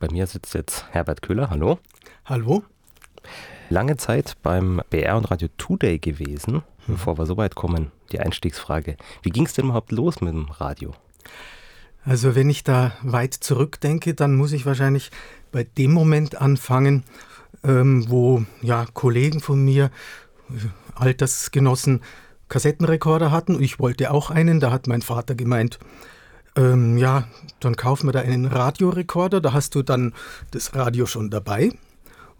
Bei mir sitzt jetzt Herbert Köhler. Hallo. Hallo. Lange Zeit beim BR und Radio Today gewesen. Mhm. Bevor wir so weit kommen, die Einstiegsfrage. Wie ging es denn überhaupt los mit dem Radio? Also wenn ich da weit zurückdenke, dann muss ich wahrscheinlich bei dem Moment anfangen, ähm, wo ja, Kollegen von mir, Altersgenossen, Kassettenrekorder hatten. Ich wollte auch einen. Da hat mein Vater gemeint, ähm, ja, dann kaufen wir da einen Radiorekorder. Da hast du dann das Radio schon dabei.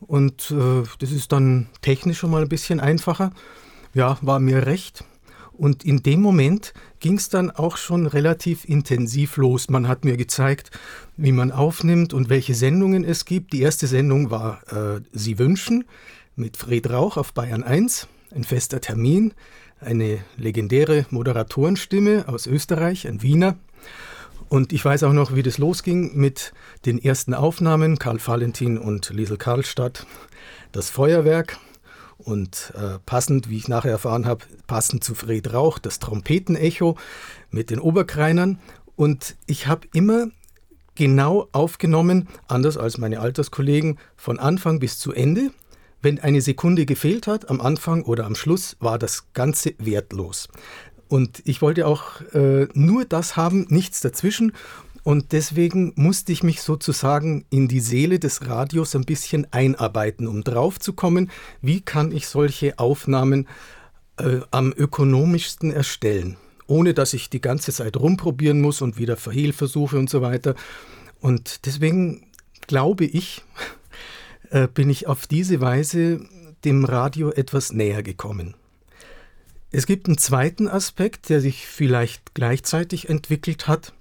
Und äh, das ist dann technisch schon mal ein bisschen einfacher. Ja, war mir recht. Und in dem Moment ging es dann auch schon relativ intensiv los. Man hat mir gezeigt, wie man aufnimmt und welche Sendungen es gibt. Die erste Sendung war äh, Sie wünschen mit Fred Rauch auf Bayern 1, ein fester Termin, eine legendäre Moderatorenstimme aus Österreich, ein Wiener. Und ich weiß auch noch, wie das losging mit den ersten Aufnahmen, Karl Valentin und Liesel Karlstadt, das Feuerwerk, und äh, passend, wie ich nachher erfahren habe, passend zu Fred Rauch, das Trompetenecho mit den Oberkreinern. Und ich habe immer genau aufgenommen, anders als meine Alterskollegen, von Anfang bis zu Ende. Wenn eine Sekunde gefehlt hat, am Anfang oder am Schluss, war das Ganze wertlos. Und ich wollte auch äh, nur das haben, nichts dazwischen. Und deswegen musste ich mich sozusagen in die Seele des Radios ein bisschen einarbeiten, um drauf zu kommen, wie kann ich solche Aufnahmen äh, am ökonomischsten erstellen, ohne dass ich die ganze Zeit rumprobieren muss und wieder Verhehlversuche und so weiter. Und deswegen glaube ich, äh, bin ich auf diese Weise dem Radio etwas näher gekommen. Es gibt einen zweiten Aspekt, der sich vielleicht gleichzeitig entwickelt hat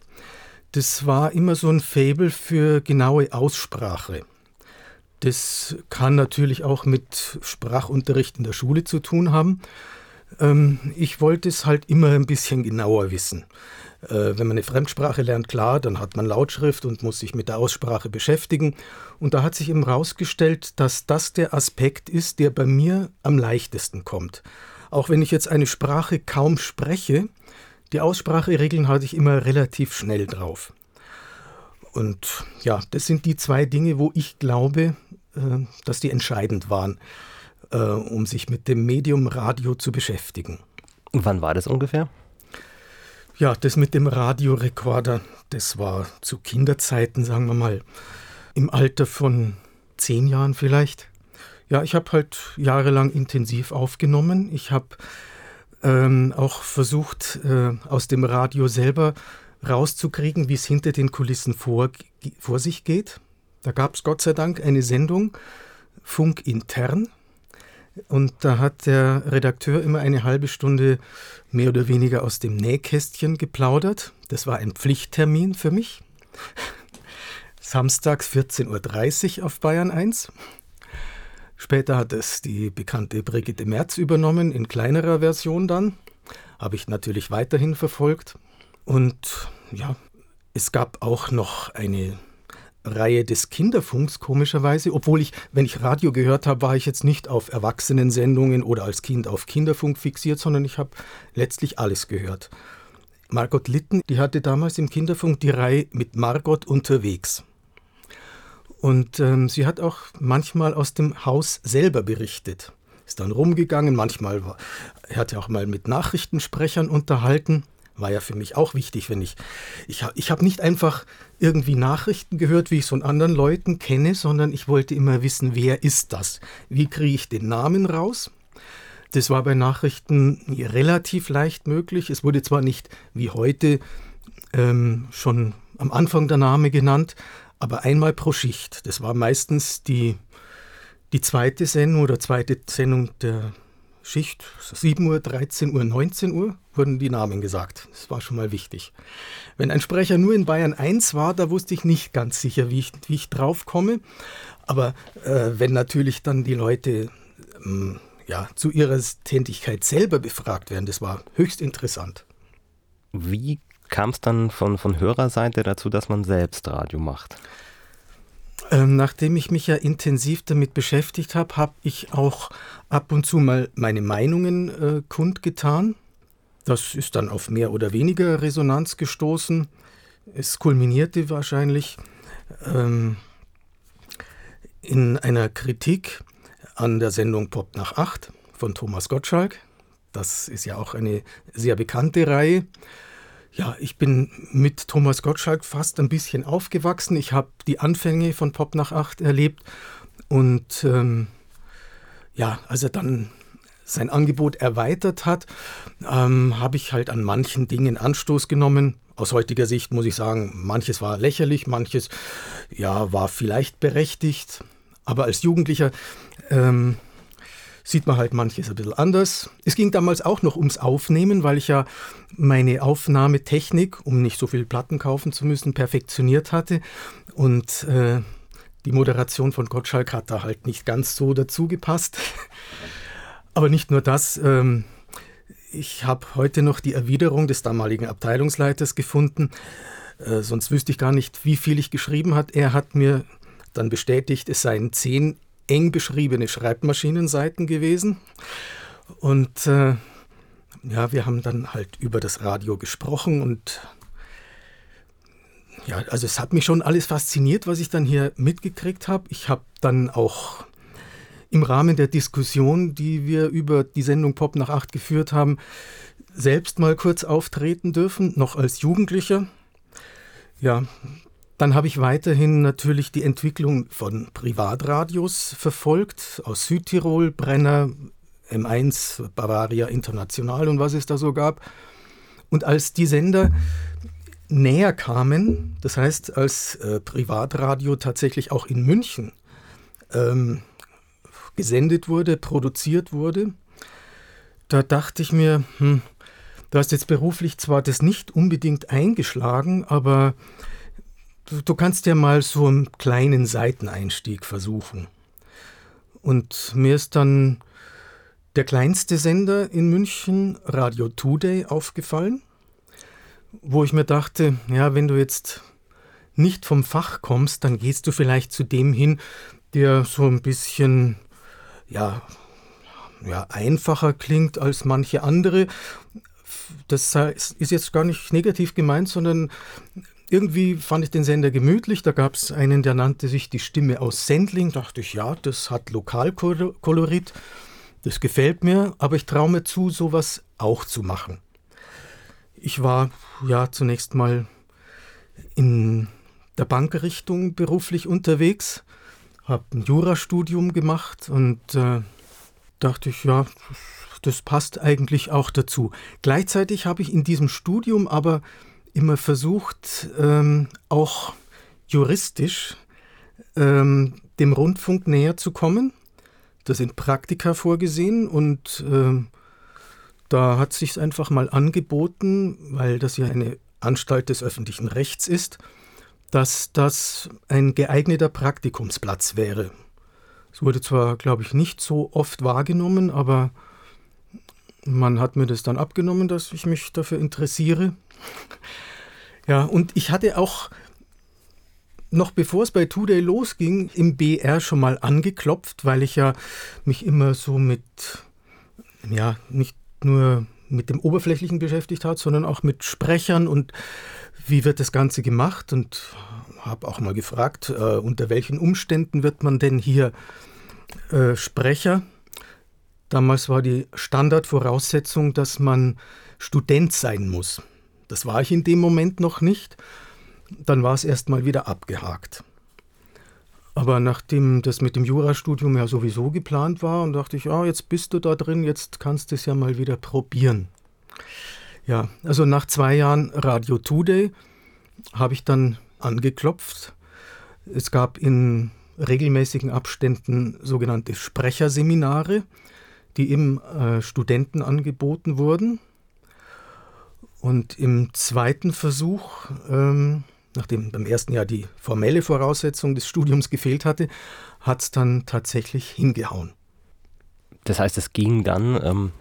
das war immer so ein Faible für genaue Aussprache. Das kann natürlich auch mit Sprachunterricht in der Schule zu tun haben. Ähm, ich wollte es halt immer ein bisschen genauer wissen. Äh, wenn man eine Fremdsprache lernt, klar, dann hat man Lautschrift und muss sich mit der Aussprache beschäftigen. Und da hat sich eben herausgestellt, dass das der Aspekt ist, der bei mir am leichtesten kommt. Auch wenn ich jetzt eine Sprache kaum spreche, die Ausspracheregeln hatte ich immer relativ schnell drauf. Und ja, das sind die zwei Dinge, wo ich glaube, äh, dass die entscheidend waren, äh, um sich mit dem Medium Radio zu beschäftigen. Wann war das ungefähr? Ja, das mit dem Radiorekorder, das war zu Kinderzeiten, sagen wir mal, im Alter von zehn Jahren vielleicht. Ja, ich habe halt jahrelang intensiv aufgenommen. Ich habe ähm, auch versucht, äh, aus dem Radio selber rauszukriegen, wie es hinter den Kulissen vor, vor sich geht. Da gab es Gott sei Dank eine Sendung, Funk intern. Und da hat der Redakteur immer eine halbe Stunde mehr oder weniger aus dem Nähkästchen geplaudert. Das war ein Pflichttermin für mich. Samstags 14.30 Uhr auf Bayern 1. Später hat es die bekannte Brigitte Merz übernommen, in kleinerer Version dann. Habe ich natürlich weiterhin verfolgt. Und ja, es gab auch noch eine Reihe des Kinderfunks, komischerweise, obwohl ich, wenn ich Radio gehört habe, war ich jetzt nicht auf Erwachsenensendungen oder als Kind auf Kinderfunk fixiert, sondern ich habe letztlich alles gehört. Margot Litten, die hatte damals im Kinderfunk die Reihe mit Margot unterwegs. Und ähm, sie hat auch manchmal aus dem Haus selber berichtet. Ist dann rumgegangen, manchmal war, er hat ja auch mal mit Nachrichtensprechern unterhalten. War ja für mich auch wichtig, wenn ich. Ich, ich habe nicht einfach irgendwie Nachrichten gehört, wie ich es von anderen Leuten kenne, sondern ich wollte immer wissen, wer ist das? Wie kriege ich den Namen raus? Das war bei Nachrichten relativ leicht möglich. Es wurde zwar nicht wie heute ähm, schon am Anfang der Name genannt, aber einmal pro Schicht. Das war meistens die, die zweite Sendung oder zweite Sendung der Schicht. 7 Uhr, 13 Uhr, 19 Uhr wurden die Namen gesagt. Das war schon mal wichtig. Wenn ein Sprecher nur in Bayern 1 war, da wusste ich nicht ganz sicher, wie ich, wie ich drauf komme. Aber äh, wenn natürlich dann die Leute ähm, ja, zu ihrer Tätigkeit selber befragt werden, das war höchst interessant. Wie kam es dann von, von Hörerseite dazu, dass man selbst Radio macht? Ähm, nachdem ich mich ja intensiv damit beschäftigt habe, habe ich auch ab und zu mal meine Meinungen äh, kundgetan. Das ist dann auf mehr oder weniger Resonanz gestoßen. Es kulminierte wahrscheinlich ähm, in einer Kritik an der Sendung Pop nach 8 von Thomas Gottschalk. Das ist ja auch eine sehr bekannte Reihe. Ja, ich bin mit Thomas Gottschalk fast ein bisschen aufgewachsen. Ich habe die Anfänge von Pop nach 8 erlebt und ähm, ja, als er dann sein Angebot erweitert hat, ähm, habe ich halt an manchen Dingen Anstoß genommen. Aus heutiger Sicht muss ich sagen, manches war lächerlich, manches ja war vielleicht berechtigt. Aber als Jugendlicher ähm, sieht man halt manches ein bisschen anders. Es ging damals auch noch ums Aufnehmen, weil ich ja meine Aufnahmetechnik, um nicht so viel Platten kaufen zu müssen, perfektioniert hatte. Und äh, die Moderation von Gottschalk hat da halt nicht ganz so dazu gepasst. Aber nicht nur das. Ähm, ich habe heute noch die Erwiderung des damaligen Abteilungsleiters gefunden. Äh, sonst wüsste ich gar nicht, wie viel ich geschrieben hat. Er hat mir dann bestätigt, es seien zehn eng beschriebene Schreibmaschinenseiten gewesen. Und äh, ja, wir haben dann halt über das Radio gesprochen und ja, also es hat mich schon alles fasziniert, was ich dann hier mitgekriegt habe. Ich habe dann auch im Rahmen der Diskussion, die wir über die Sendung Pop nach acht geführt haben, selbst mal kurz auftreten dürfen, noch als Jugendlicher. Ja, dann habe ich weiterhin natürlich die Entwicklung von Privatradios verfolgt, aus Südtirol, Brenner, M1, Bavaria International und was es da so gab. Und als die Sender näher kamen, das heißt, als äh, Privatradio tatsächlich auch in München ähm, gesendet wurde, produziert wurde, da dachte ich mir, hm, du hast jetzt beruflich zwar das nicht unbedingt eingeschlagen, aber du, du kannst ja mal so einen kleinen Seiteneinstieg versuchen. Und mir ist dann der kleinste Sender in München, Radio Today, aufgefallen, wo ich mir dachte, ja, wenn du jetzt nicht vom Fach kommst, dann gehst du vielleicht zu dem hin, der so ein bisschen ja, ja, einfacher klingt als manche andere. Das ist jetzt gar nicht negativ gemeint, sondern irgendwie fand ich den Sender gemütlich. Da gab es einen, der nannte sich die Stimme aus Sendling. Dachte ich, ja, das hat Lokalkolorit. Das gefällt mir, aber ich traue mir zu, sowas auch zu machen. Ich war ja zunächst mal in der Bankrichtung beruflich unterwegs habe ein Jurastudium gemacht und äh, dachte ich, ja, das passt eigentlich auch dazu. Gleichzeitig habe ich in diesem Studium aber immer versucht, ähm, auch juristisch ähm, dem Rundfunk näher zu kommen. Da sind Praktika vorgesehen und äh, da hat sich einfach mal angeboten, weil das ja eine Anstalt des öffentlichen Rechts ist, dass das ein geeigneter Praktikumsplatz wäre. Es wurde zwar, glaube ich, nicht so oft wahrgenommen, aber man hat mir das dann abgenommen, dass ich mich dafür interessiere. Ja, und ich hatte auch noch bevor es bei Today losging, im BR schon mal angeklopft, weil ich ja mich immer so mit, ja, nicht nur mit dem Oberflächlichen beschäftigt hat, sondern auch mit Sprechern und wie wird das Ganze gemacht und habe auch mal gefragt, äh, unter welchen Umständen wird man denn hier äh, Sprecher? Damals war die Standardvoraussetzung, dass man Student sein muss. Das war ich in dem Moment noch nicht. Dann war es erstmal wieder abgehakt. Aber nachdem das mit dem Jurastudium ja sowieso geplant war, und dachte ich, ah, jetzt bist du da drin, jetzt kannst du es ja mal wieder probieren. Ja, also nach zwei Jahren Radio Today habe ich dann angeklopft. Es gab in regelmäßigen Abständen sogenannte Sprecherseminare, die eben äh, Studenten angeboten wurden. Und im zweiten Versuch, ähm, nachdem beim ersten Jahr die formelle Voraussetzung des Studiums gefehlt hatte, hat es dann tatsächlich hingehauen. Das heißt, es ging dann ähm,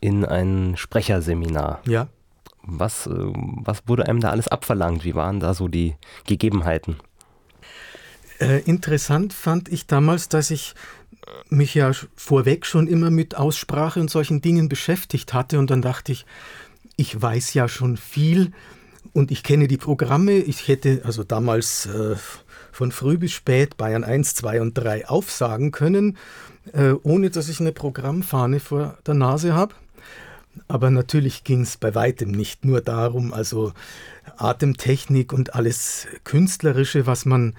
in ein Sprecherseminar. Ja. Was, äh, was wurde einem da alles abverlangt? Wie waren da so die Gegebenheiten? Äh, interessant fand ich damals, dass ich mich ja vorweg schon immer mit Aussprache und solchen Dingen beschäftigt hatte und dann dachte ich, ich weiß ja schon viel und ich kenne die Programme. Ich hätte also damals äh, von früh bis spät Bayern 1, 2 und 3 aufsagen können, äh, ohne dass ich eine Programmfahne vor der Nase habe. Aber natürlich ging es bei weitem nicht nur darum, also Atemtechnik und alles Künstlerische, was man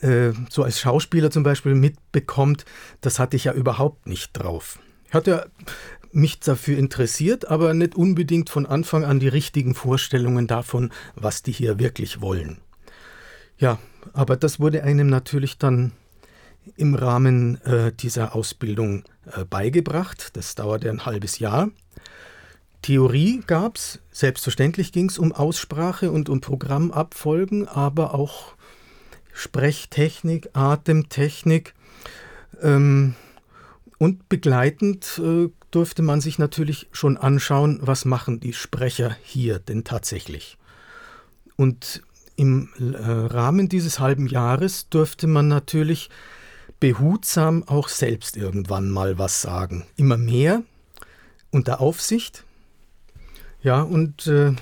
äh, so als Schauspieler zum Beispiel mitbekommt, das hatte ich ja überhaupt nicht drauf. Ich hatte mich dafür interessiert, aber nicht unbedingt von Anfang an die richtigen Vorstellungen davon, was die hier wirklich wollen. Ja, aber das wurde einem natürlich dann im Rahmen äh, dieser Ausbildung äh, beigebracht. Das dauerte ein halbes Jahr. Theorie gab es, selbstverständlich ging es um Aussprache und um Programmabfolgen, aber auch Sprechtechnik, Atemtechnik. Ähm, und begleitend äh, durfte man sich natürlich schon anschauen, was machen die Sprecher hier denn tatsächlich. Und im äh, Rahmen dieses halben Jahres durfte man natürlich behutsam auch selbst irgendwann mal was sagen. Immer mehr unter Aufsicht. Ja, und äh,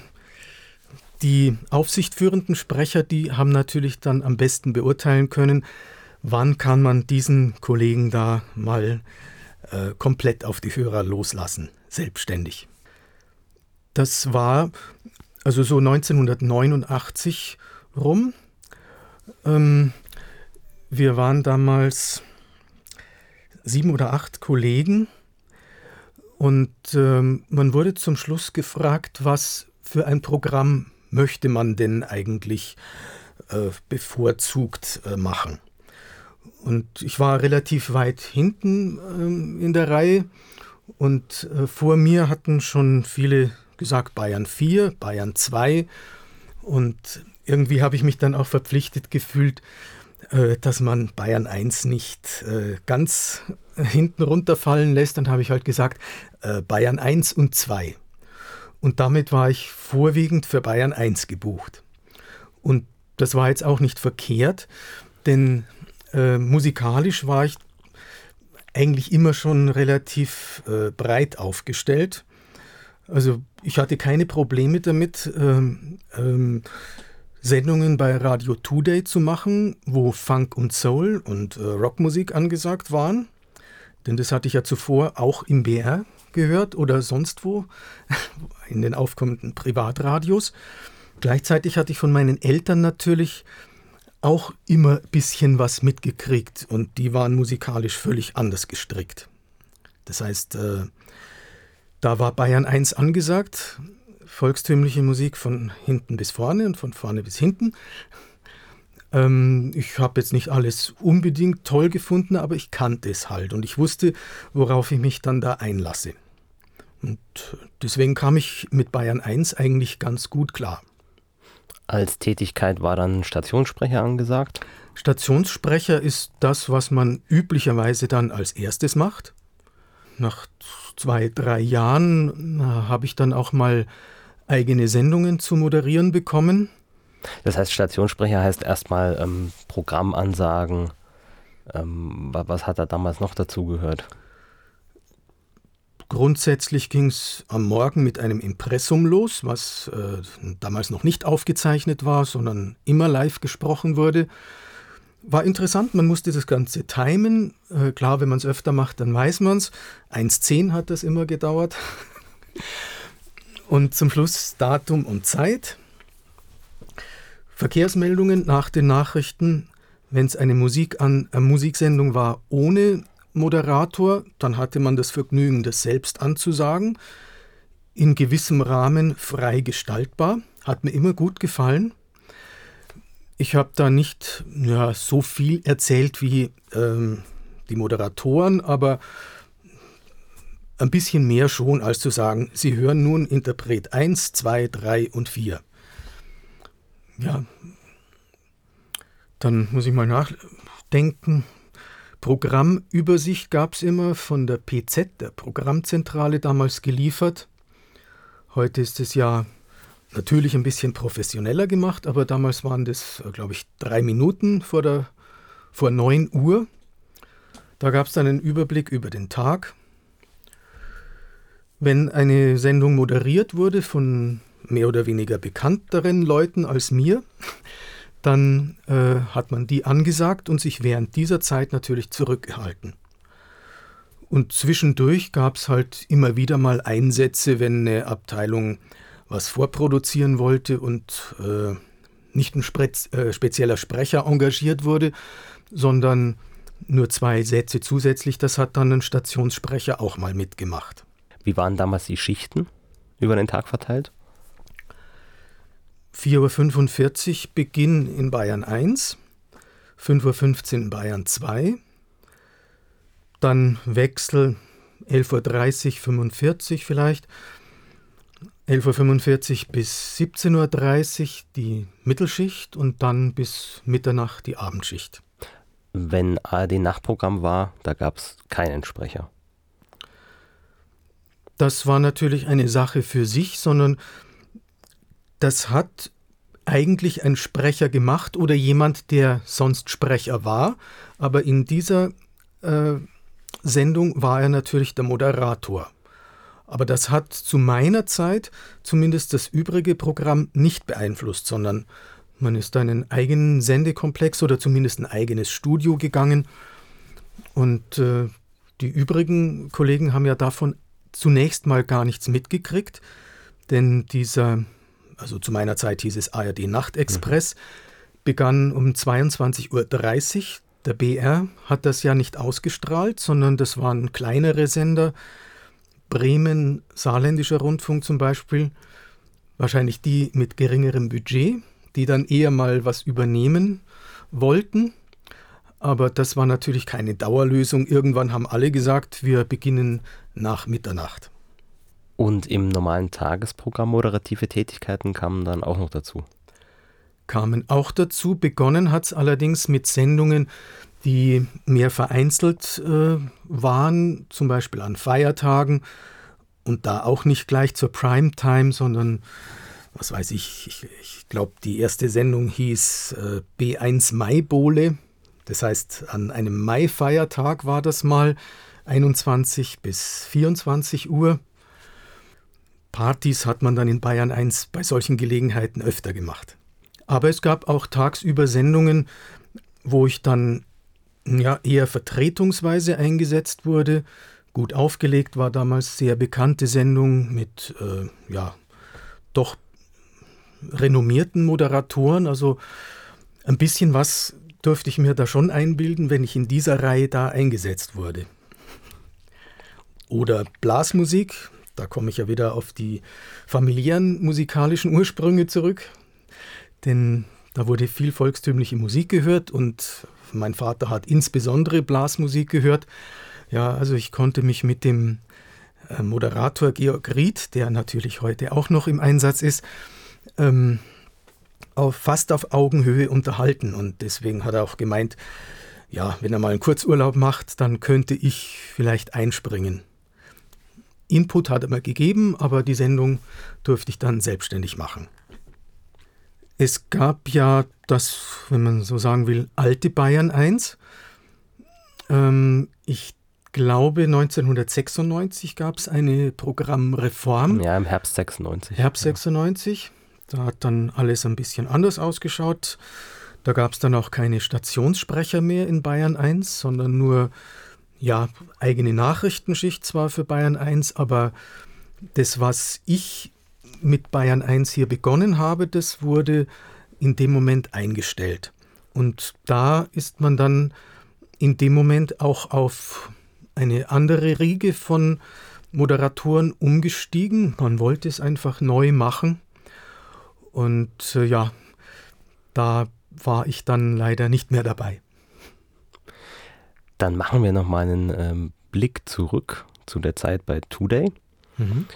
die aufsichtführenden Sprecher, die haben natürlich dann am besten beurteilen können, wann kann man diesen Kollegen da mal äh, komplett auf die Hörer loslassen, selbstständig. Das war also so 1989 rum. Ähm, wir waren damals sieben oder acht Kollegen und ähm, man wurde zum Schluss gefragt, was für ein Programm möchte man denn eigentlich äh, bevorzugt äh, machen. Und ich war relativ weit hinten äh, in der Reihe und äh, vor mir hatten schon viele gesagt Bayern 4, Bayern 2 und irgendwie habe ich mich dann auch verpflichtet gefühlt, äh, dass man Bayern 1 nicht äh, ganz hinten runterfallen lässt. Dann habe ich halt gesagt äh, Bayern 1 und 2. Und damit war ich vorwiegend für Bayern 1 gebucht. Und das war jetzt auch nicht verkehrt, denn äh, musikalisch war ich eigentlich immer schon relativ äh, breit aufgestellt. Also ich hatte keine Probleme damit, ähm, ähm, Sendungen bei Radio Today zu machen, wo Funk und Soul und äh, Rockmusik angesagt waren. Denn das hatte ich ja zuvor auch im BR gehört oder sonst wo, in den aufkommenden Privatradios. Gleichzeitig hatte ich von meinen Eltern natürlich auch immer ein bisschen was mitgekriegt und die waren musikalisch völlig anders gestrickt. Das heißt, äh, da war Bayern 1 angesagt, volkstümliche Musik von hinten bis vorne und von vorne bis hinten. Ähm, ich habe jetzt nicht alles unbedingt toll gefunden, aber ich kannte es halt und ich wusste, worauf ich mich dann da einlasse. Und deswegen kam ich mit Bayern 1 eigentlich ganz gut klar. Als Tätigkeit war dann Stationssprecher angesagt? Stationssprecher ist das, was man üblicherweise dann als erstes macht. Nach zwei, drei Jahren habe ich dann auch mal eigene Sendungen zu moderieren bekommen. Das heißt, Stationssprecher heißt erstmal ähm, Programmansagen. Ähm, was hat da damals noch dazu gehört? Grundsätzlich ging es am Morgen mit einem Impressum los, was äh, damals noch nicht aufgezeichnet war, sondern immer live gesprochen wurde. War interessant, man musste das Ganze timen. Äh, klar, wenn man es öfter macht, dann weiß man es. 1.10 hat das immer gedauert. Und zum Schluss Datum und Zeit. Verkehrsmeldungen nach den Nachrichten. Wenn es eine Musik an, eine Musiksendung war ohne Moderator, dann hatte man das Vergnügen, das selbst anzusagen. In gewissem Rahmen frei gestaltbar. Hat mir immer gut gefallen. Ich habe da nicht ja, so viel erzählt wie ähm, die Moderatoren, aber ein bisschen mehr schon, als zu sagen, Sie hören nun Interpret 1, 2, 3 und 4. Ja, dann muss ich mal nachdenken. Programmübersicht gab es immer von der PZ, der Programmzentrale, damals geliefert. Heute ist es ja natürlich ein bisschen professioneller gemacht, aber damals waren das, äh, glaube ich, drei Minuten vor, der, vor 9 Uhr. Da gab es dann einen Überblick über den Tag. Wenn eine Sendung moderiert wurde von mehr oder weniger bekannteren Leuten als mir, dann äh, hat man die angesagt und sich während dieser Zeit natürlich zurückgehalten. Und zwischendurch gab es halt immer wieder mal Einsätze, wenn eine Abteilung was vorproduzieren wollte und äh, nicht ein Spre äh, spezieller Sprecher engagiert wurde, sondern nur zwei Sätze zusätzlich. Das hat dann ein Stationssprecher auch mal mitgemacht. Wie waren damals die Schichten über den Tag verteilt? 4.45 Uhr Beginn in Bayern 1, 5.15 Uhr in Bayern 2, dann Wechsel 11.30 Uhr, 45 vielleicht, 11.45 Uhr bis 17.30 Uhr die Mittelschicht und dann bis Mitternacht die Abendschicht. Wenn ARD-Nachtprogramm war, da gab es keinen Sprecher. Das war natürlich eine Sache für sich, sondern das hat eigentlich ein Sprecher gemacht oder jemand, der sonst Sprecher war, aber in dieser äh, Sendung war er natürlich der Moderator. Aber das hat zu meiner Zeit zumindest das übrige Programm nicht beeinflusst, sondern man ist da in einen eigenen Sendekomplex oder zumindest ein eigenes Studio gegangen. Und äh, die übrigen Kollegen haben ja davon zunächst mal gar nichts mitgekriegt, denn dieser, also zu meiner Zeit hieß es ARD Nachtexpress, mhm. begann um 22.30 Uhr. Der BR hat das ja nicht ausgestrahlt, sondern das waren kleinere Sender, Bremen, saarländischer Rundfunk zum Beispiel, wahrscheinlich die mit geringerem Budget, die dann eher mal was übernehmen wollten. Aber das war natürlich keine Dauerlösung. Irgendwann haben alle gesagt, wir beginnen nach Mitternacht. Und im normalen Tagesprogramm moderative Tätigkeiten kamen dann auch noch dazu? Kamen auch dazu. Begonnen hat es allerdings mit Sendungen, die mehr vereinzelt äh, waren, zum Beispiel an Feiertagen und da auch nicht gleich zur Primetime, sondern was weiß ich, ich, ich glaube, die erste Sendung hieß äh, B1 Maibole. Das heißt, an einem Mai-Feiertag war das mal 21 bis 24 Uhr. Partys hat man dann in Bayern 1 bei solchen Gelegenheiten öfter gemacht. Aber es gab auch tagsüber Sendungen, wo ich dann ja, eher vertretungsweise eingesetzt wurde. Gut aufgelegt war damals sehr bekannte Sendung mit äh, ja, doch renommierten Moderatoren. Also ein bisschen was durfte ich mir da schon einbilden, wenn ich in dieser Reihe da eingesetzt wurde. Oder Blasmusik, da komme ich ja wieder auf die familiären musikalischen Ursprünge zurück. Denn da wurde viel volkstümliche Musik gehört und mein Vater hat insbesondere Blasmusik gehört. Ja, also ich konnte mich mit dem äh, Moderator Georg Ried, der natürlich heute auch noch im Einsatz ist, ähm, auf, fast auf Augenhöhe unterhalten. Und deswegen hat er auch gemeint, ja, wenn er mal einen Kurzurlaub macht, dann könnte ich vielleicht einspringen. Input hat er mir gegeben, aber die Sendung durfte ich dann selbstständig machen. Es gab ja das, wenn man so sagen will, alte Bayern 1. Ähm, ich glaube, 1996 gab es eine Programmreform. Ja, im Herbst 96. Herbst 96. Da hat dann alles ein bisschen anders ausgeschaut. Da gab es dann auch keine Stationssprecher mehr in Bayern 1, sondern nur ja, eigene Nachrichtenschicht zwar für Bayern 1, aber das, was ich mit Bayern 1 hier begonnen habe, das wurde in dem Moment eingestellt. Und da ist man dann in dem Moment auch auf eine andere Riege von Moderatoren umgestiegen. Man wollte es einfach neu machen. Und äh, ja, da war ich dann leider nicht mehr dabei. Dann machen wir noch mal einen ähm, Blick zurück zu der Zeit bei Today. Mhm.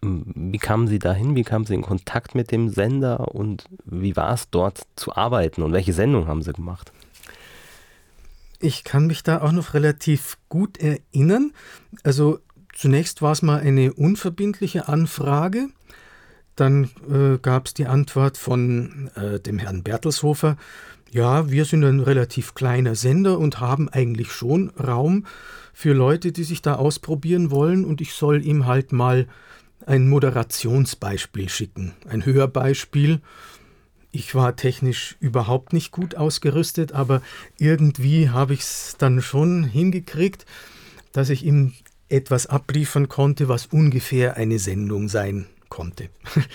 Wie kamen Sie dahin? Wie kamen Sie in Kontakt mit dem Sender und wie war es dort zu arbeiten und welche Sendung haben Sie gemacht? Ich kann mich da auch noch relativ gut erinnern. Also zunächst war es mal eine unverbindliche Anfrage. Dann äh, gab es die Antwort von äh, dem Herrn Bertelshofer, ja, wir sind ein relativ kleiner Sender und haben eigentlich schon Raum für Leute, die sich da ausprobieren wollen und ich soll ihm halt mal ein Moderationsbeispiel schicken, ein Hörbeispiel. Ich war technisch überhaupt nicht gut ausgerüstet, aber irgendwie habe ich es dann schon hingekriegt, dass ich ihm etwas abliefern konnte, was ungefähr eine Sendung sein konnte.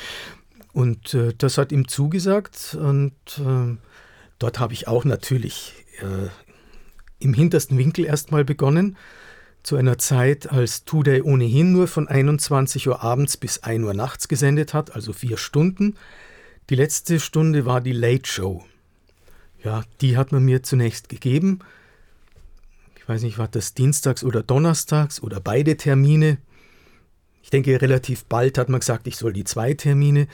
Und äh, das hat ihm zugesagt und äh, dort habe ich auch natürlich äh, im hintersten Winkel erstmal begonnen, zu einer Zeit, als Today ohnehin nur von 21 Uhr abends bis 1 Uhr nachts gesendet hat, also vier Stunden. Die letzte Stunde war die Late Show. Ja, die hat man mir zunächst gegeben. Ich weiß nicht, war das dienstags oder donnerstags oder beide Termine. Ich denke, relativ bald hat man gesagt, ich soll die zwei Termine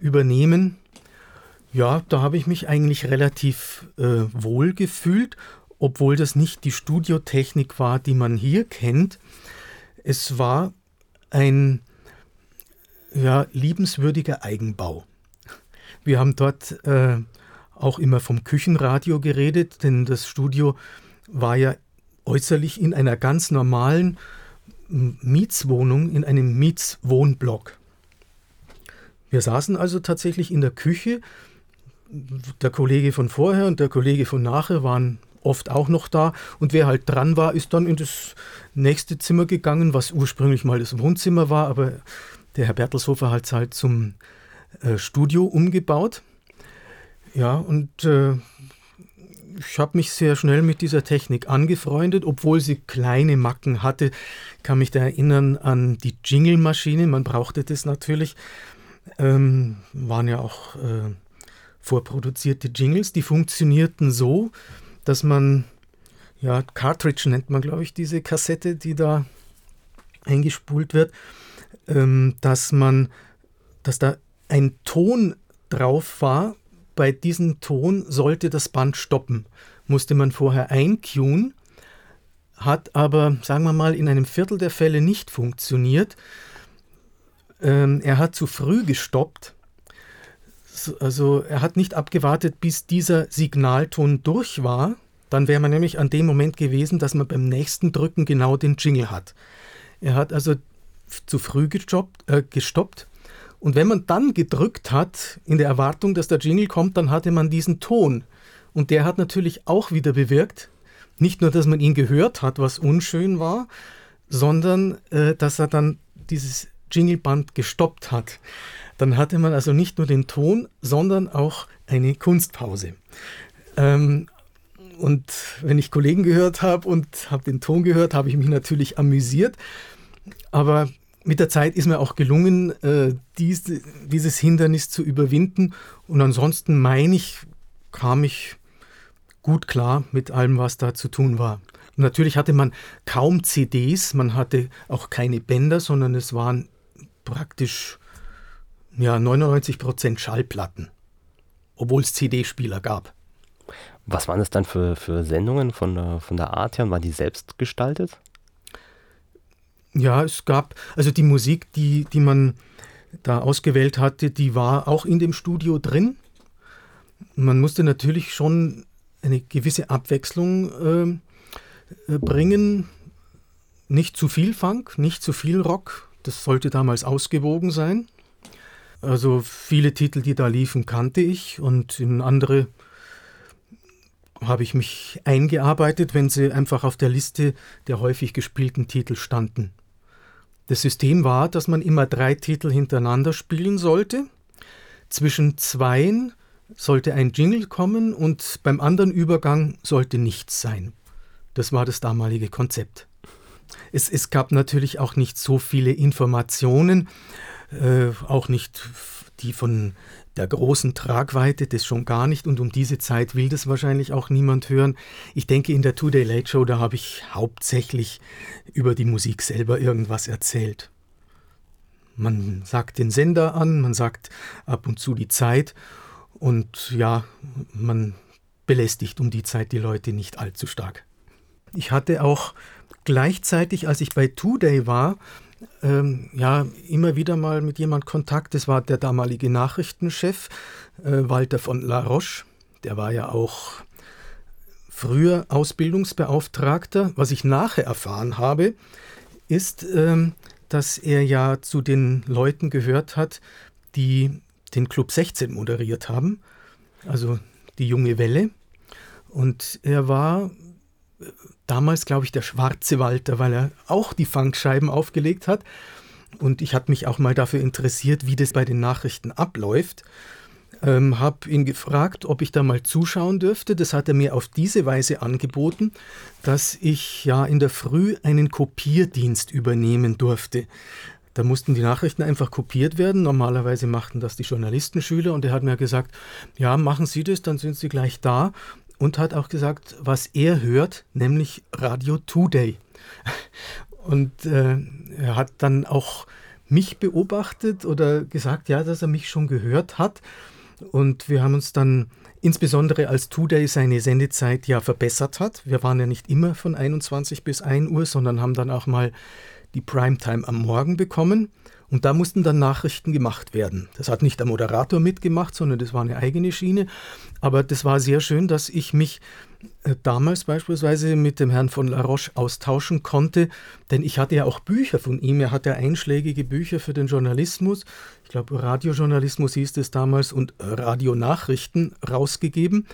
übernehmen. Ja, da habe ich mich eigentlich relativ äh, wohl gefühlt, obwohl das nicht die Studiotechnik war, die man hier kennt. Es war ein ja, liebenswürdiger Eigenbau. Wir haben dort äh, auch immer vom Küchenradio geredet, denn das Studio war ja äußerlich in einer ganz normalen Mietswohnung, in einem Mietswohnblock. Wir saßen also tatsächlich in der Küche. Der Kollege von vorher und der Kollege von nachher waren oft auch noch da. Und wer halt dran war, ist dann in das nächste Zimmer gegangen, was ursprünglich mal das Wohnzimmer war, aber der Herr Bertelshofer hat es halt zum äh, Studio umgebaut. Ja, und äh, ich habe mich sehr schnell mit dieser Technik angefreundet, obwohl sie kleine Macken hatte. Ich kann mich da erinnern an die Jingle-Maschine, man brauchte das natürlich. Ähm, waren ja auch äh, vorproduzierte Jingles, die funktionierten so, dass man, ja, Cartridge nennt man, glaube ich, diese Kassette, die da eingespult wird, ähm, dass man, dass da ein Ton drauf war, bei diesem Ton sollte das Band stoppen. Musste man vorher eincueen, hat aber, sagen wir mal, in einem Viertel der Fälle nicht funktioniert. Ähm, er hat zu früh gestoppt. Also er hat nicht abgewartet, bis dieser Signalton durch war. Dann wäre man nämlich an dem Moment gewesen, dass man beim nächsten Drücken genau den Jingle hat. Er hat also zu früh gestoppt, äh, gestoppt und wenn man dann gedrückt hat, in der Erwartung, dass der Jingle kommt, dann hatte man diesen Ton. Und der hat natürlich auch wieder bewirkt, nicht nur, dass man ihn gehört hat, was unschön war, sondern äh, dass er dann dieses Jingleband gestoppt hat. Dann hatte man also nicht nur den Ton, sondern auch eine Kunstpause. Ähm, und wenn ich Kollegen gehört habe und habe den Ton gehört, habe ich mich natürlich amüsiert. Aber mit der Zeit ist mir auch gelungen, äh, dies, dieses Hindernis zu überwinden. Und ansonsten meine ich, kam ich gut klar mit allem, was da zu tun war. Und natürlich hatte man kaum CDs, man hatte auch keine Bänder, sondern es waren praktisch ja, 99 Prozent Schallplatten, obwohl es CD-Spieler gab. Was waren das dann für, für Sendungen von der, von der Art her? Waren die selbst gestaltet? Ja, es gab, also die Musik, die, die man da ausgewählt hatte, die war auch in dem Studio drin. Man musste natürlich schon eine gewisse Abwechslung äh, äh, bringen. Nicht zu viel Funk, nicht zu viel Rock. Das sollte damals ausgewogen sein. Also viele Titel, die da liefen, kannte ich und in andere habe ich mich eingearbeitet, wenn sie einfach auf der Liste der häufig gespielten Titel standen. Das System war, dass man immer drei Titel hintereinander spielen sollte. Zwischen zweien sollte ein Jingle kommen und beim anderen Übergang sollte nichts sein. Das war das damalige Konzept. Es, es gab natürlich auch nicht so viele Informationen, äh, auch nicht die von der großen Tragweite, das schon gar nicht. Und um diese Zeit will das wahrscheinlich auch niemand hören. Ich denke, in der Two-Day Late Show, da habe ich hauptsächlich über die Musik selber irgendwas erzählt. Man sagt den Sender an, man sagt ab und zu die Zeit und ja, man belästigt um die Zeit die Leute nicht allzu stark. Ich hatte auch gleichzeitig, als ich bei Two Day war, ähm, ja, immer wieder mal mit jemand Kontakt. Das war der damalige Nachrichtenchef äh, Walter von La Roche. Der war ja auch früher Ausbildungsbeauftragter. Was ich nachher erfahren habe, ist, ähm, dass er ja zu den Leuten gehört hat, die den Club 16 moderiert haben. also die junge Welle. Und er war damals, glaube ich, der schwarze Walter, weil er auch die Funkscheiben aufgelegt hat. Und ich hatte mich auch mal dafür interessiert, wie das bei den Nachrichten abläuft. Ähm, habe ihn gefragt, ob ich da mal zuschauen dürfte. Das hat er mir auf diese Weise angeboten, dass ich ja in der Früh einen Kopierdienst übernehmen durfte. Da mussten die Nachrichten einfach kopiert werden. Normalerweise machten das die Journalistenschüler und er hat mir gesagt, ja, machen Sie das, dann sind Sie gleich da. Und hat auch gesagt, was er hört, nämlich Radio Today. Und äh, er hat dann auch mich beobachtet oder gesagt, ja, dass er mich schon gehört hat. Und wir haben uns dann insbesondere als Today seine Sendezeit ja verbessert hat. Wir waren ja nicht immer von 21 bis 1 Uhr, sondern haben dann auch mal die Primetime am Morgen bekommen. Und da mussten dann Nachrichten gemacht werden. Das hat nicht der Moderator mitgemacht, sondern das war eine eigene Schiene. Aber das war sehr schön, dass ich mich äh, damals beispielsweise mit dem Herrn von La Roche austauschen konnte, denn ich hatte ja auch Bücher von ihm. Er hatte einschlägige Bücher für den Journalismus, ich glaube Radiojournalismus hieß es damals, und Radionachrichten rausgegeben.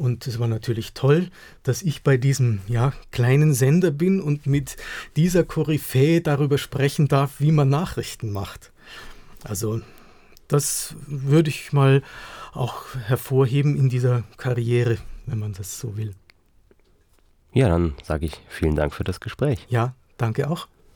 Und es war natürlich toll, dass ich bei diesem ja, kleinen Sender bin und mit dieser Koryphäe darüber sprechen darf, wie man Nachrichten macht. Also das würde ich mal auch hervorheben in dieser Karriere, wenn man das so will. Ja, dann sage ich vielen Dank für das Gespräch. Ja, danke auch.